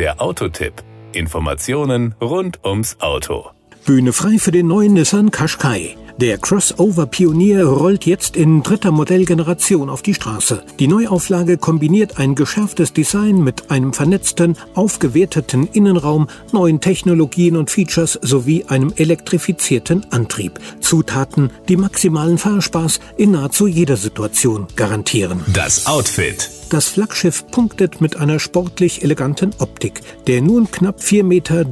Der Autotipp. Informationen rund ums Auto. Bühne frei für den neuen Nissan Qashqai. Der Crossover-Pionier rollt jetzt in dritter Modellgeneration auf die Straße. Die Neuauflage kombiniert ein geschärftes Design mit einem vernetzten, aufgewerteten Innenraum, neuen Technologien und Features sowie einem elektrifizierten Antrieb. Zutaten, die maximalen Fahrspaß in nahezu jeder Situation garantieren. Das Outfit. Das Flaggschiff punktet mit einer sportlich eleganten Optik. Der nun knapp 4,43 Meter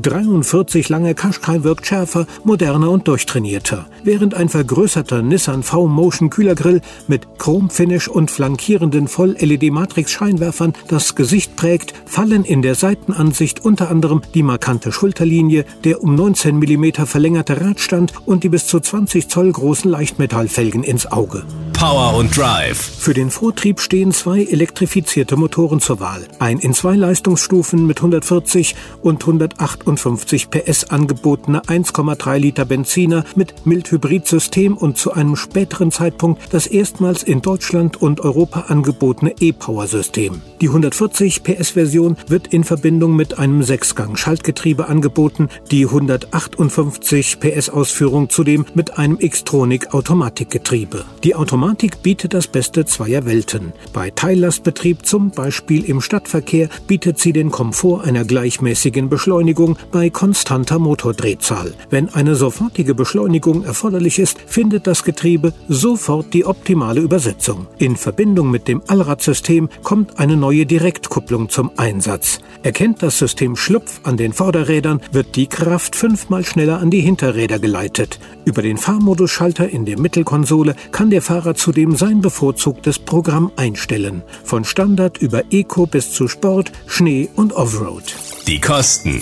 lange Qashqai wirkt schärfer, moderner und durchtrainierter. Während ein vergrößerter Nissan V-Motion Kühlergrill mit Chromfinish und flankierenden Voll-LED-Matrix-Scheinwerfern das Gesicht prägt, fallen in der Seitenansicht unter anderem die markante Schulterlinie, der um 19 mm verlängerte Radstand und die bis zu 20 Zoll großen Leichtmetallfelgen ins Auge. Power und Drive. Für den Vortrieb stehen zwei elektrifizierte Motoren zur Wahl. Ein in zwei Leistungsstufen mit 140 und 158 PS angebotener 1,3 Liter Benziner mit Mild-Hybrid-System und zu einem späteren Zeitpunkt das erstmals in Deutschland und Europa angebotene E-Power-System. Die 140 PS-Version wird in Verbindung mit einem Sechsgang-Schaltgetriebe angeboten, die 158 PS-Ausführung zudem mit einem Xtronic-Automatikgetriebe. Die Automatik Automatik bietet das Beste zweier Welten. Bei Teillastbetrieb, zum Beispiel im Stadtverkehr, bietet sie den Komfort einer gleichmäßigen Beschleunigung bei konstanter Motordrehzahl. Wenn eine sofortige Beschleunigung erforderlich ist, findet das Getriebe sofort die optimale Übersetzung. In Verbindung mit dem Allradsystem kommt eine neue Direktkupplung zum Einsatz. Erkennt das System Schlupf an den Vorderrädern, wird die Kraft fünfmal schneller an die Hinterräder geleitet. Über den Fahrmodusschalter in der Mittelkonsole kann der Fahrer zudem sein bevorzugtes Programm einstellen. Von Standard über Eco bis zu Sport, Schnee und Offroad. Die Kosten.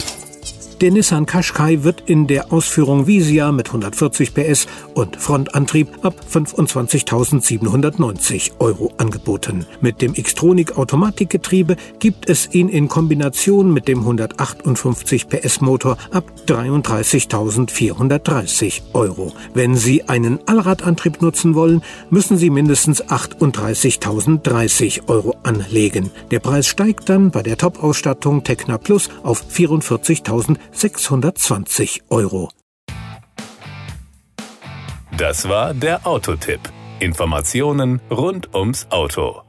Der Nissan Qashqai wird in der Ausführung Visia mit 140 PS und Frontantrieb ab 25.790 Euro angeboten. Mit dem Xtronic Automatikgetriebe gibt es ihn in Kombination mit dem 158 PS Motor ab 33.430 Euro. Wenn Sie einen Allradantrieb nutzen wollen, müssen Sie mindestens 38.030 Euro anlegen. Der Preis steigt dann bei der Top-Ausstattung Tecna Plus auf 44.000 620 Euro. Das war der Autotipp. Informationen rund ums Auto.